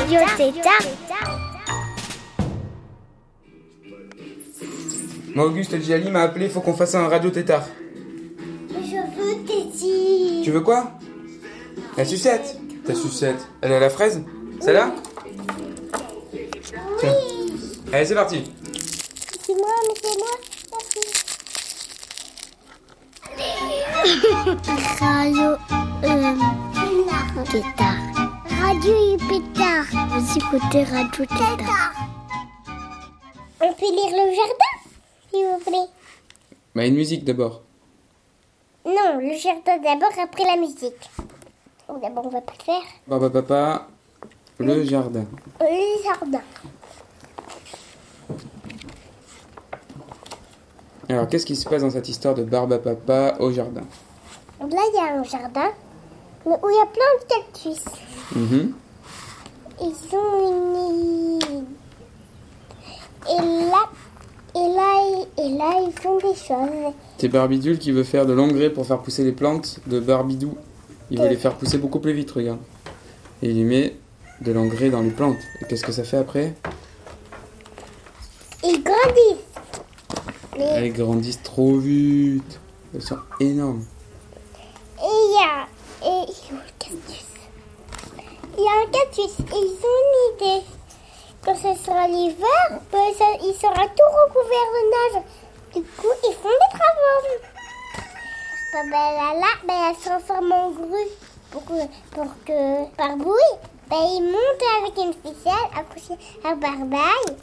Radio Tétard. Moi, Auguste Giali m'a appelé, faut qu'on fasse un radio tétard. Je veux Téti. Tu veux quoi? La sucette Ta sucette. Elle est à la fraise? Celle-là Tiens. Allez, c'est parti. C'est moi, mais c'est moi. Radio euh, Tétard. Radio Pétard. Vous écoutez Radio Tétard. On peut lire le jardin, s'il vous plaît. Bah, une musique d'abord. Non, le jardin d'abord, après la musique. Oh, D'abord, on va pas le faire. Papa, papa, le jardin. Le jardin. Alors, qu'est-ce qui se passe dans cette histoire de barbe à papa au jardin? Là, il y a un jardin mais où il y a plein de cactus. Mhm. Ils ont une... Et là, et là, et là, ils font des choses. C'est Barbidule qui veut faire de l'engrais pour faire pousser les plantes de Barbidou. Il veut les faire pousser beaucoup plus vite, regarde. Et il y met de l'engrais dans les plantes. Et qu'est-ce que ça fait après? Ils grandissent. Mais Elles grandissent trop vite. Elles sont énormes. et il y a... Et il y a un cactus. Il ils ont une idée. Quand ce sera l'hiver, ben, il sera tout recouvert de neige. Du coup, ils font des travaux. Ben, là, là, ben, elle se transforme en grue. Pour que, pour que par bruit, ben, ils montent avec une ficelle accrochée à barbaille.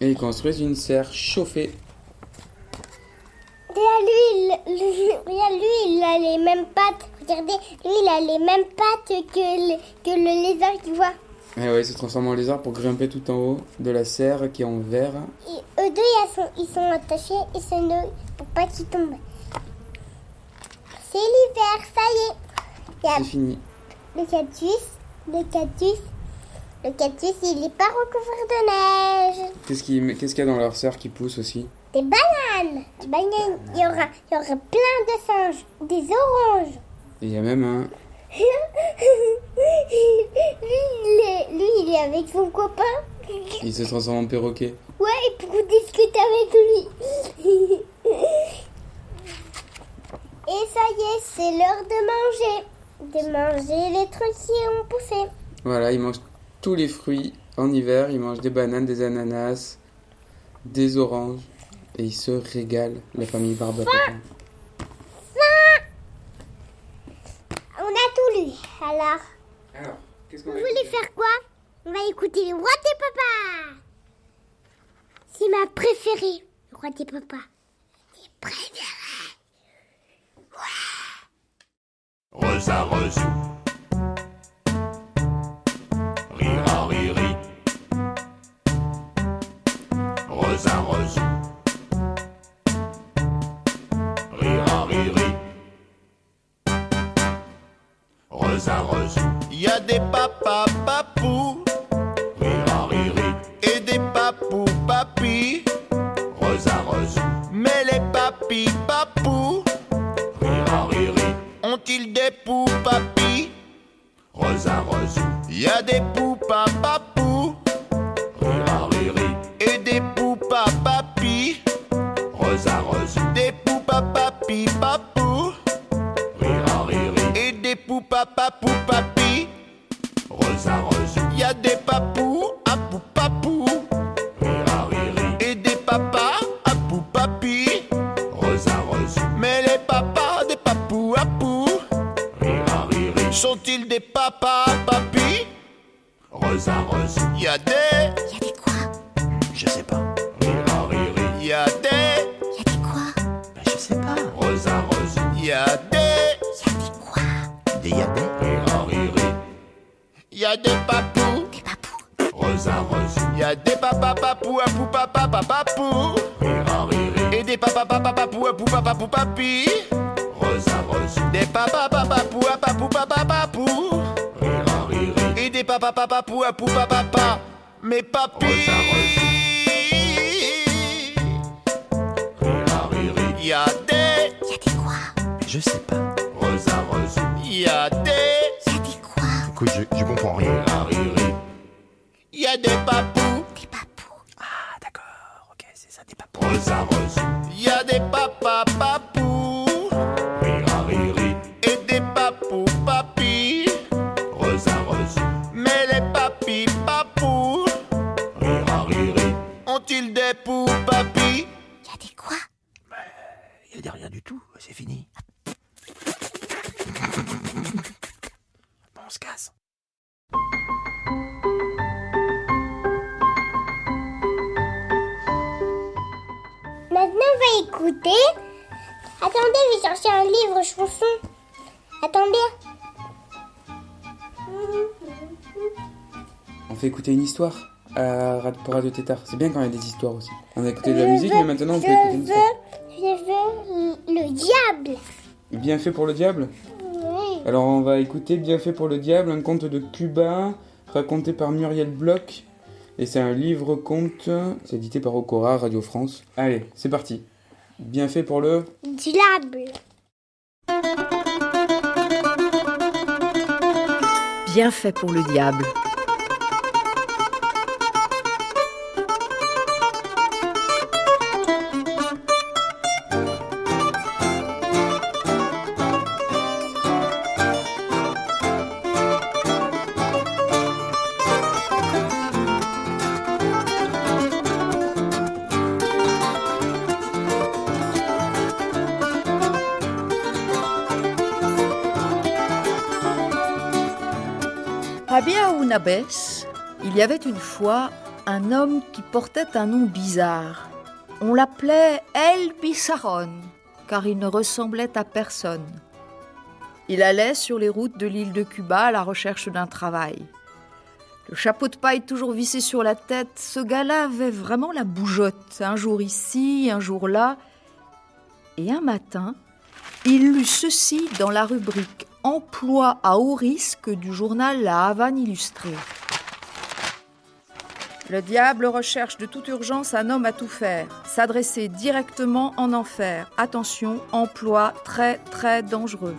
Et ils construisent une serre chauffée. Regarde, lui, il, lui, il a les mêmes pattes. Regardez, lui, il a les mêmes pattes que le, que le lézard qui voit. Et ouais, ils se transforment en lézard pour grimper tout en haut de la serre qui est en verre. Et eux deux, ils sont, ils sont attachés et nouillent pour pas qu'ils tombent. C'est l'hiver, ça y est. Il C'est fini. le cactus, le cactus. Le cactus, il n'est pas recouvert de neige. Qu'est-ce qu'il qu'est-ce qu'il y a dans leur serre qui pousse aussi? Des bananes. Des bananes. Il y aura, il y aura plein de singes. Des oranges. Il y a même un. lui, il est, lui, il est avec son copain. Il se transforme en perroquet. Ouais, et pour discuter avec lui. Et ça y est, c'est l'heure de manger. De manger les trucs qui ont poussé. Voilà, ils mangent tous les fruits en hiver. Ils mangent des bananes, des ananas, des oranges. Et ils se régalent, la famille Barbe. On a tout lu. Alors, Alors, qu'est-ce qu'on vous voulez faire quoi? On va écouter le roi des papas. C'est ma préférée, le roi des papas. Rosa Rosou. Rira riri. Rosa Rosou. Rosa Rosou. Y a des papas papous Rira riri. et des papous papis. Rosa Rosou. Mais les papis papous Rira riri. ont-ils des poux papis Rosa Rosou. Y a des poupas papous des papous à papa papa. Mais. Rosa rira riri, Y a des. Y a des quoi? Je sais pas. Rosa Rosie, Y a des. Y a des quoi? Écoute, je, je comprends rien. riri, Y a des papous. Des papous. Ah, d'accord. Ok, c'est ça, des papous. Rosa Rosie, Y a des papa papous. Chercher un livre chanson. Attendez. On fait écouter une histoire à, pour Radio Tétard. C'est bien quand il y a des histoires aussi. On a écouté de la Je musique, veux- mais maintenant on peut écouter une histoire. veux, je veux le diable. Bien fait pour le diable Oui. Alors on va écouter Bien fait pour le diable, un conte de Cuba raconté par Muriel Bloch. Et c'est un livre-conte, c'est édité par Okora, Radio France. Allez, c'est parti. Bien fait pour le... Diable. Bien fait pour le diable. Il y avait une fois un homme qui portait un nom bizarre. On l'appelait El Bissaron, car il ne ressemblait à personne. Il allait sur les routes de l'île de Cuba à la recherche d'un travail. Le chapeau de paille toujours vissé sur la tête, ce gars-là avait vraiment la bougeotte, un jour ici, un jour là. Et un matin, il lut ceci dans la rubrique Emploi à haut risque du journal La Havane Illustrée. Le diable recherche de toute urgence un homme à tout faire, s'adresser directement en enfer. Attention, emploi très très dangereux.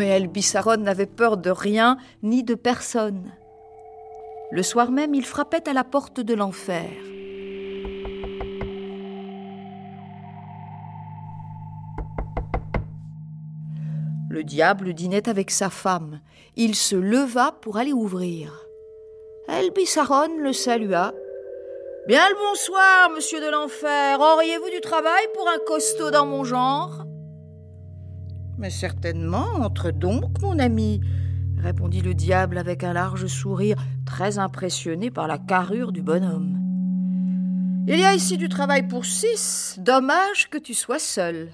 Mais Bissaron n'avait peur de rien ni de personne. Le soir même, il frappait à la porte de l'enfer. Le diable dînait avec sa femme. Il se leva pour aller ouvrir. El Bissaron le salua. Bien le bonsoir, monsieur de l'enfer. Auriez-vous du travail pour un costaud dans mon genre? Mais certainement, entre donc, mon ami, répondit le diable avec un large sourire, très impressionné par la carrure du bonhomme. Il y a ici du travail pour six, dommage que tu sois seul.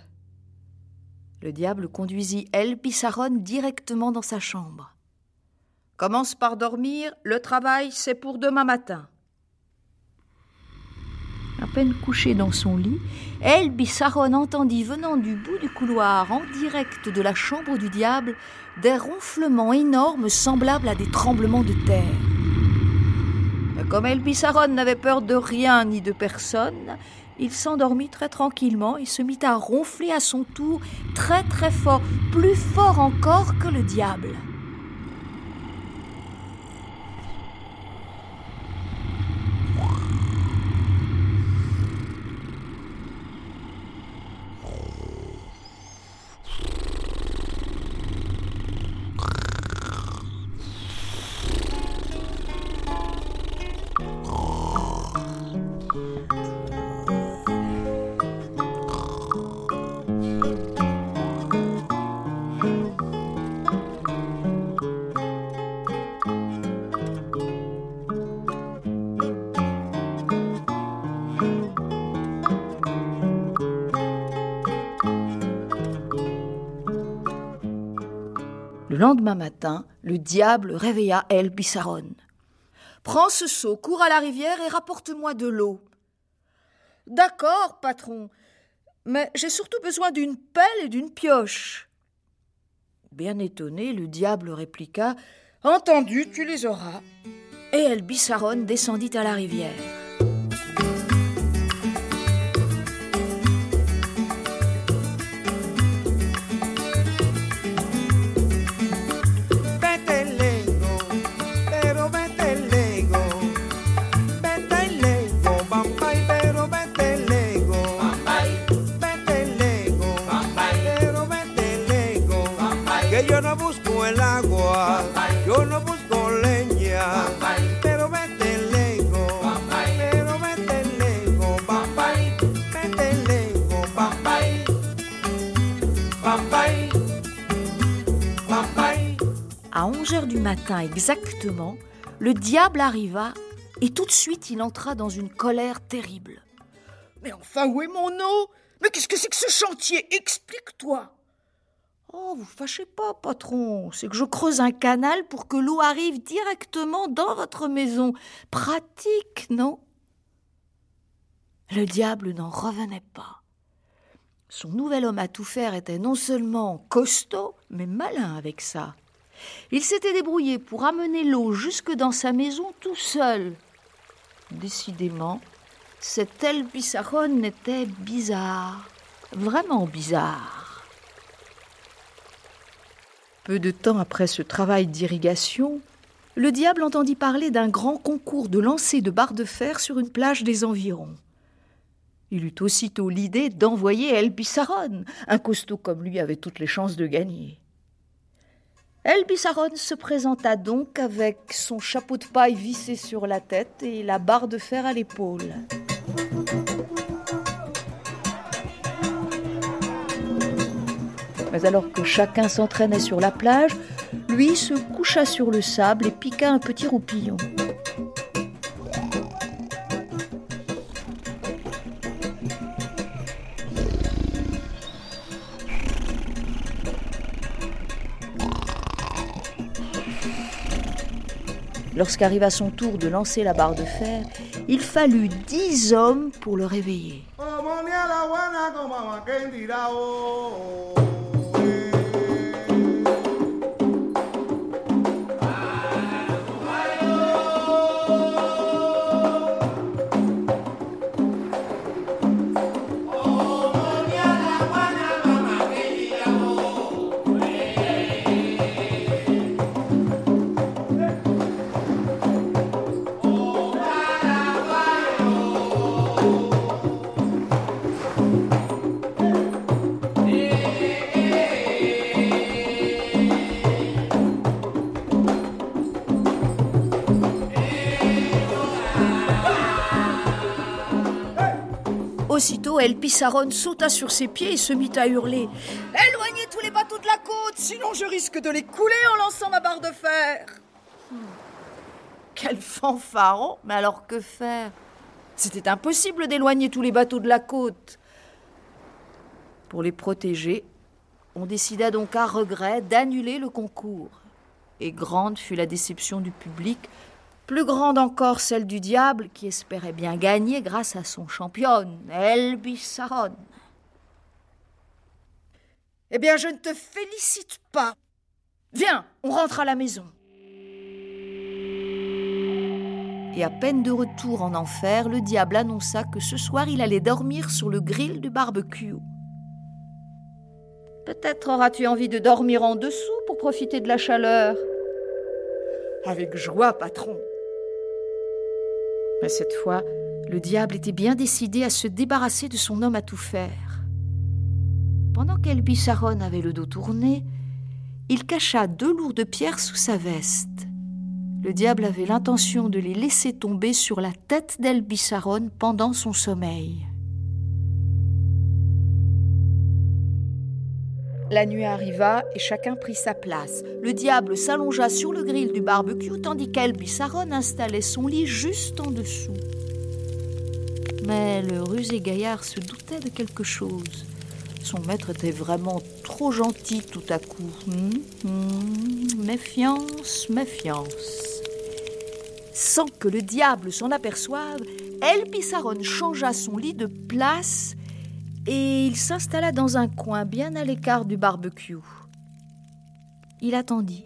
Le diable conduisit El Pissaron directement dans sa chambre. Commence par dormir, le travail c'est pour demain matin. À peine couché dans son lit, El Bissaron entendit venant du bout du couloir, en direct de la chambre du diable, des ronflements énormes semblables à des tremblements de terre. Comme El Bissaron n'avait peur de rien ni de personne, il s'endormit très tranquillement et se mit à ronfler à son tour très très fort, plus fort encore que le diable. Le lendemain matin, le diable réveilla El Bissaron. Prends ce seau, cours à la rivière et rapporte-moi de l'eau. D'accord, patron, mais j'ai surtout besoin d'une pelle et d'une pioche. Bien étonné, le diable répliqua Entendu, tu les auras. Et El Bissaron descendit à la rivière. Que yo no busco el agua, yo no busco leña. Pero vete lego, pero vete lego, bambay. Vete lego, bambay. Bambay. Bambay. À 11 heures du matin exactement, le diable arriva et tout de suite il entra dans une colère terrible. Mais enfin, où est mon eau? Mais qu'est-ce que c'est que ce chantier? Explique-toi Oh, vous fâchez pas, patron. C'est que je creuse un canal pour que l'eau arrive directement dans votre maison. Pratique, non? Le diable n'en revenait pas. Son nouvel homme à tout faire était non seulement costaud, mais malin avec ça. Il s'était débrouillé pour amener l'eau jusque dans sa maison tout seul. Décidément, cet El Bissaron était bizarre, vraiment bizarre. Peu de temps après ce travail d'irrigation, le diable entendit parler d'un grand concours de lancer de barres de fer sur une plage des environs. Il eut aussitôt l'idée d'envoyer El Bissaron. Un costaud comme lui avait toutes les chances de gagner. El Bissaron se présenta donc avec son chapeau de paille vissé sur la tête et la barre de fer à l'épaule. Mais alors que chacun s'entraînait sur la plage, lui se coucha sur le sable et piqua un petit roupillon. Lorsqu'arriva son tour de lancer la barre de fer, il fallut dix hommes pour le réveiller. El Pissaron sauta sur ses pieds et se mit à hurler. Éloignez tous les bateaux de la côte, sinon je risque de les couler en lançant ma barre de fer. Hmm. Quel fanfaron Mais alors que faire? C'était impossible d'éloigner tous les bateaux de la côte. Pour les protéger, on décida donc à regret d'annuler le concours. Et grande fut la déception du public, plus grande encore celle du diable qui espérait bien gagner grâce à son championne, El Bissaron. Eh bien, je ne te félicite pas. Viens, on rentre à la maison. Et à peine de retour en enfer, le diable annonça que ce soir il allait dormir sur le grill du barbecue. Peut-être auras-tu envie de dormir en dessous pour profiter de la chaleur. Avec joie, patron. Mais cette fois, le diable était bien décidé à se débarrasser de son homme à tout faire. Pendant qu'El Bissaron avait le dos tourné, il cacha deux lourdes pierres sous sa veste. Le diable avait l'intention de les laisser tomber sur la tête d'El Bissaron pendant son sommeil. La nuit arriva et chacun prit sa place. Le diable s'allongea sur le grill du barbecue tandis qu'El Bissaron installait son lit juste en dessous. Mais le rusé gaillard se doutait de quelque chose. Son maître était vraiment trop gentil tout à coup. Hum, hum, méfiance, méfiance. Sans que le diable s'en aperçoive, El Pissaron changea son lit de place et il s'installa dans un coin bien à l'écart du barbecue. Il attendit.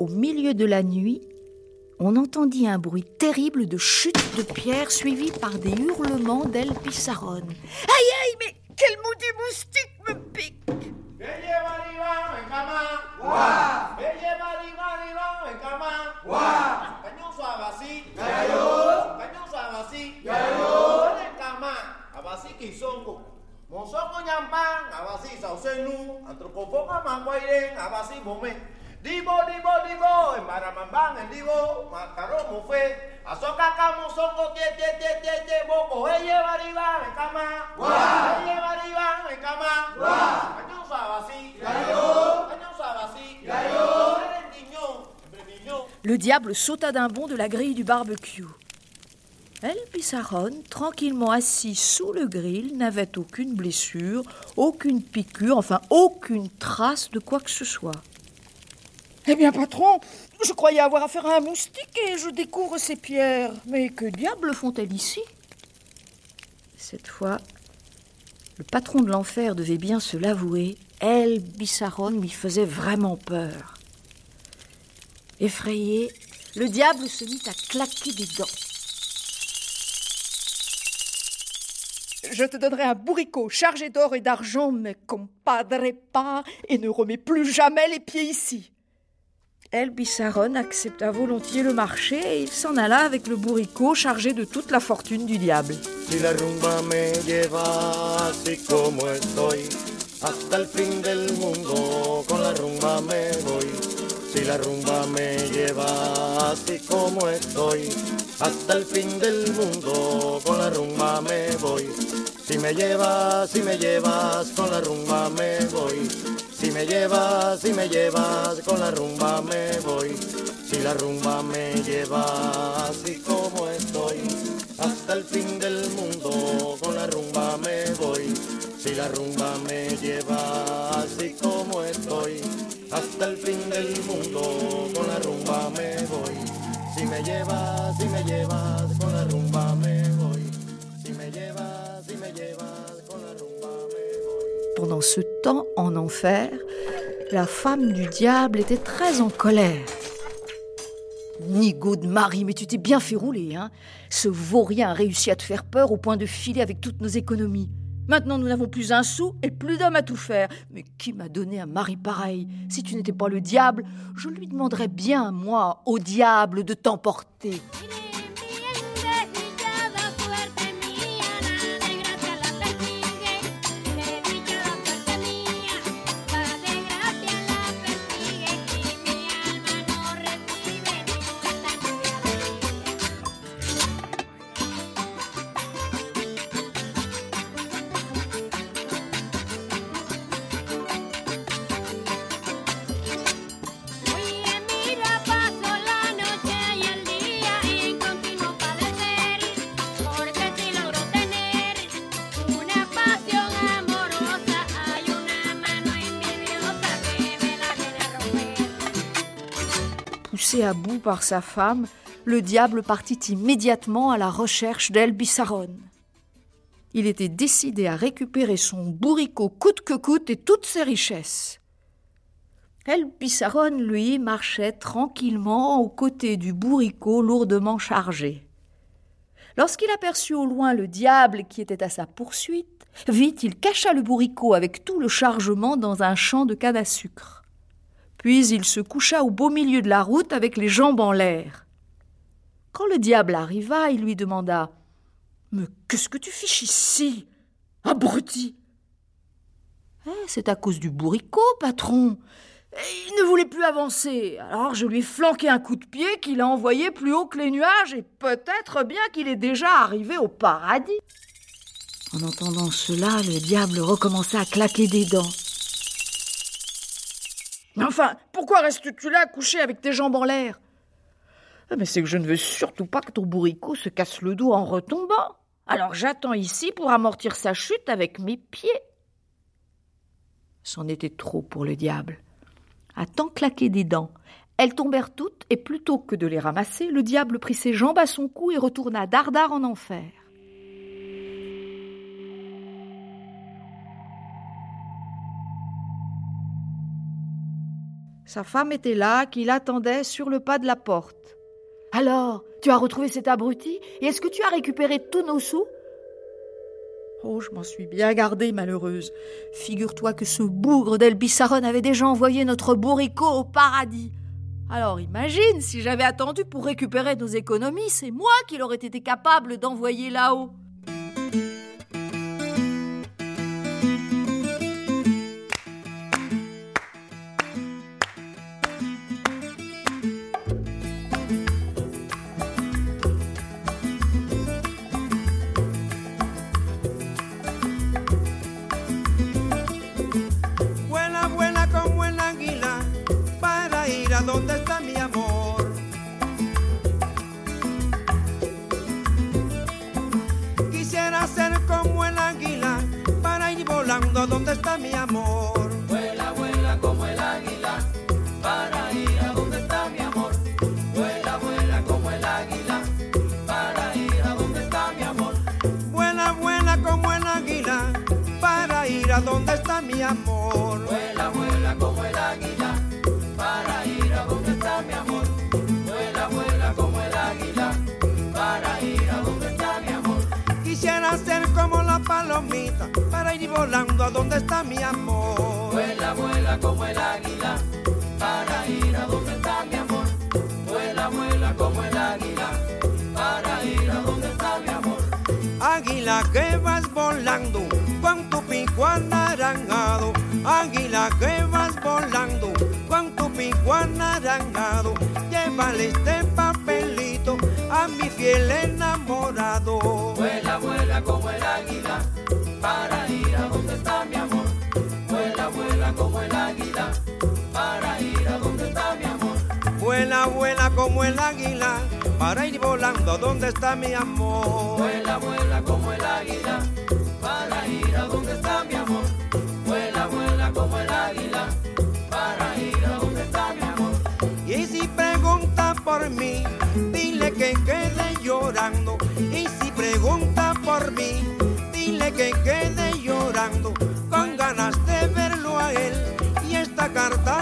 Au milieu de la nuit, on entendit un bruit terrible de chute de pierre suivi par des hurlements Pissaron. Abasi sausenu, abasi bome. Dibo, dibo, dibo, embaramambang, dibo, mufe, asoka kamo songo, boko, eye bariba, eye bariba, sabasi, sabasi. Le diable sauta d'un bond de la grille du barbecue. El Pissaron, tranquillement assis sous le grill, n'avait aucune blessure, aucune piqûre, enfin aucune trace de quoi que ce soit. Eh bien, patron, je croyais avoir affaire à un moustique et je découvre ces pierres. Mais que diable font-elles ici? Cette fois, le patron de l'enfer devait bien se l'avouer. El Bissaron lui faisait vraiment peur. Effrayé, le diable se mit à claquer des dents. Je te donnerai un bourricot chargé d'or et d'argent, mais compadre pas et ne remets plus jamais les pieds ici. El Bissaron accepta volontiers le marché et il s'en alla avec le bourricot chargé de toute la fortune du diable. Si la rumba me lleva así como estoy, hasta el fin del mundo con la rumba me voy. Si la rumba me lleva así como estoy, hasta el fin del mundo con la rumba me voy. Si me llevas, si me llevas con la rumba me voy. Si me llevas, si me llevas con la rumba me voy. Si la rumba me lleva así como estoy, hasta el fin del mundo con la rumba me voy. Si la rumba me lleva así como estoy, hasta el fin del mundo con la rumba me voy. Si me llevas, si me llevas con la rumba me voy. Ce temps, en enfer, la femme du diable était très en colère. Nigaud de Marie, mais tu t'es bien fait rouler, hein Ce vaurien a réussi à te faire peur au point de filer avec toutes nos économies. Maintenant, nous n'avons plus un sou et plus d'hommes à tout faire. Mais qui m'a donné un mari pareil? Si tu n'étais pas le diable, je lui demanderais bien, moi, au diable, de t'emporter. Bout par sa femme, le diable partit immédiatement à la recherche d'El Bissaron. Il était décidé à récupérer son bourricot coûte que coûte et toutes ses richesses. El Bissaron, lui, marchait tranquillement aux côtés du bourricot lourdement chargé. Lorsqu'il aperçut au loin le diable qui était à sa poursuite, vite il cacha le bourricot avec tout le chargement dans un champ de canne à sucre. Puis il se coucha au beau milieu de la route avec les jambes en l'air. Quand le diable arriva, il lui demanda Mais qu'est-ce que tu fiches ici Abruti? Eh, C'est à cause du bourricot, patron. Il ne voulait plus avancer. Alors je lui ai flanqué un coup de pied qu'il a envoyé plus haut que les nuages, et peut-être bien qu'il est déjà arrivé au paradis. En entendant cela, le diable recommença à claquer des dents. Mais enfin, pourquoi restes-tu là couché avec tes jambes en l'air? Ah, Mais c'est que je ne veux surtout pas que ton bourricot se casse le dos en retombant. Alors j'attends ici pour amortir sa chute avec mes pieds. C'en était trop pour le diable. À tant claquer des dents, elles tombèrent toutes, et plutôt que de les ramasser, le diable prit ses jambes à son cou et retourna dardard en enfer. Sa femme était là, qui l'attendait sur le pas de la porte. Alors, tu as retrouvé cet abruti Et est-ce que tu as récupéré tous nos sous? Oh, je m'en suis bien gardée, malheureuse. Figure-toi que ce bougre d'Elbissaron avait déjà envoyé notre bourricot au paradis. Alors imagine, si j'avais attendu pour récupérer nos économies, c'est moi qui l'aurais été capable d'envoyer là-haut. Palomita para ir volando a donde está mi amor. Vuela, vuela como el águila para ir a donde está mi amor. Vuela, vuela como el águila para ir a donde está mi amor. Águila que vas volando con tu pico anaranjado. Águila que vas volando con tu pico anaranjado. Llévale este papelito a mi fiel enamorado. Vuela, vuela como el águila para ir a donde está mi amor. Vuela, vuela como el águila para ir a donde está mi amor. Vuela, vuela como el águila para ir volando a donde está mi amor. Vuela, vuela como el águila para ir a donde está mi amor. Vuela, vuela como el águila para ir a donde está mi amor. Y si pregunta por mí, dile que quede llorando. Y que quede llorando. Con ganas de verlo a él y esta carta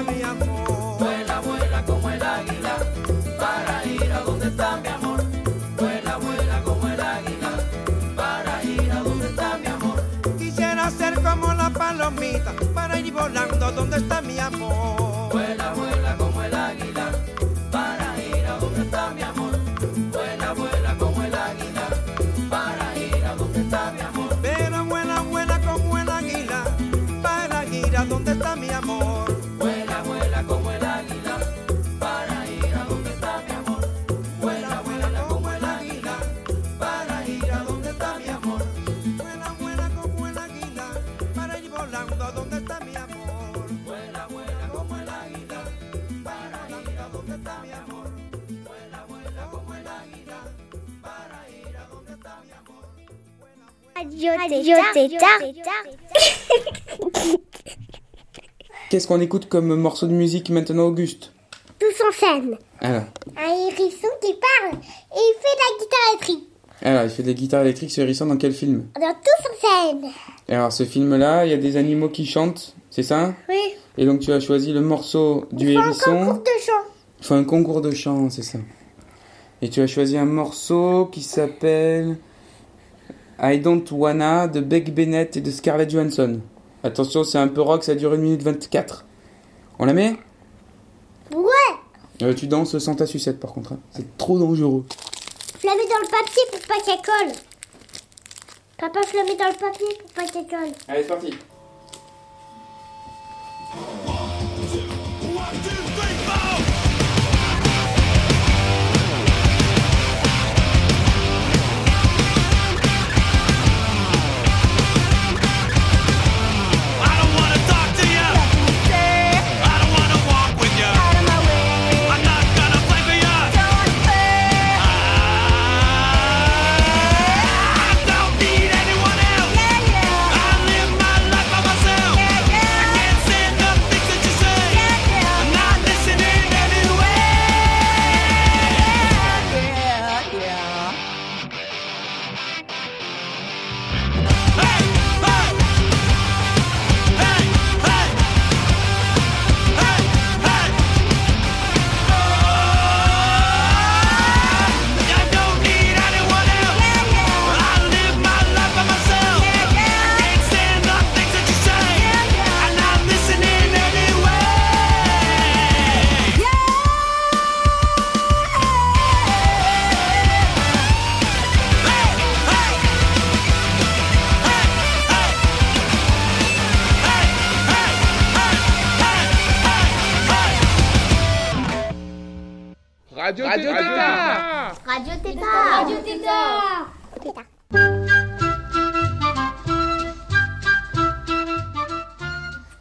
está mi amor. Vuela, vuela como el águila, para ir a donde está mi amor. Vuela, vuela como el águila, para ir a donde está mi amor. Quisiera ser como la palomita, para ir volando a donde está mi amor. Vuela, vuela como el águila, para ir a donde está mi amor. Vuela, vuela como el águila, para ir a donde está mi amor. Pero vuela, vuela como el águila, para ir a donde está mi amor. Qu'est-ce qu'on écoute comme morceau de musique maintenant, Auguste Tous en scène. Alors, Un hérisson qui parle et il fait de la guitare électrique. alors, il fait de la guitare électrique, ce hérisson, dans quel film Dans Tous en scène. Et Alors, ce film-là, il y a des animaux qui chantent, c'est ça Oui. Et donc, tu as choisi le morceau du Il faut un hérisson. concours de chant. Il faut un concours de chant, c'est ça. Et tu as choisi un morceau qui s'appelle I Don't Wanna de Beck Bennett et de Scarlett Johansson. Attention, c'est un peu rock, ça dure 1 minute 24. On la met? Ouais. Euh, Tu danses sans ta sucette par contre. hein. C'est trop dangereux. Je la mets dans le papier pour pas qu'elle colle. Papa, je la mets dans le papier pour pas qu'elle colle. Allez, c'est parti.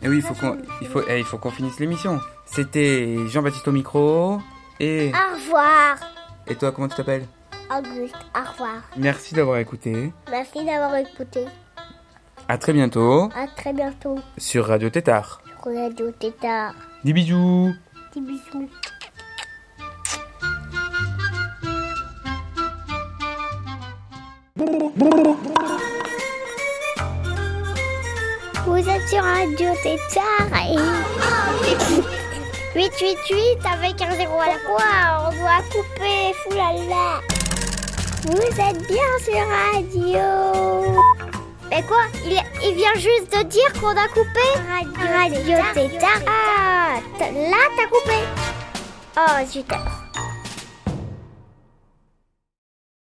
Et oui, il faut qu'on il faut, eh, il faut qu'on finisse l'émission. C'était Jean-Baptiste au micro. Et, Au revoir. et toi, comment tu t'appelles? Auguste, au revoir. Merci d'avoir écouté. Merci d'avoir écouté. À très bientôt À très bientôt sur Radio Tétard. sur Radio Tétard. Des bisous. Des bisous. Vous êtes sur Radio Tétard et... 888 avec un zéro à la fois, on doit couper, foulala. Vous êtes bien sur Radio. Mais quoi? Il, il vient juste de dire qu'on a coupé Radio, Radio Tétard. Ah, là t'as coupé. Oh zut.